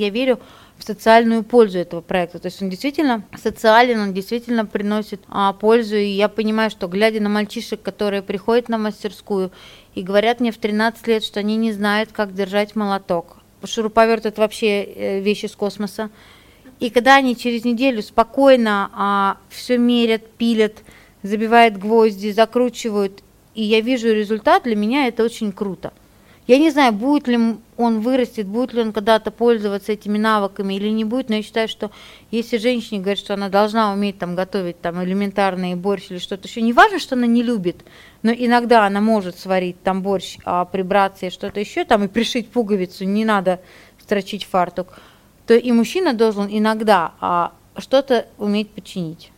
Я верю в социальную пользу этого проекта. То есть он действительно социален, он действительно приносит а, пользу. И я понимаю, что глядя на мальчишек, которые приходят на мастерскую и говорят мне в 13 лет, что они не знают, как держать молоток. Шуруповерт это вообще э, вещь из космоса. И когда они через неделю спокойно а, все мерят, пилят, забивают гвозди, закручивают, и я вижу результат, для меня это очень круто. Я не знаю, будет ли он вырастет, будет ли он когда-то пользоваться этими навыками или не будет, но я считаю, что если женщине говорят, что она должна уметь там готовить там элементарный борщ или что-то еще, не важно, что она не любит, но иногда она может сварить там борщ, а прибраться и что-то еще там и пришить пуговицу, не надо строчить фартук, то и мужчина должен иногда а, что-то уметь починить.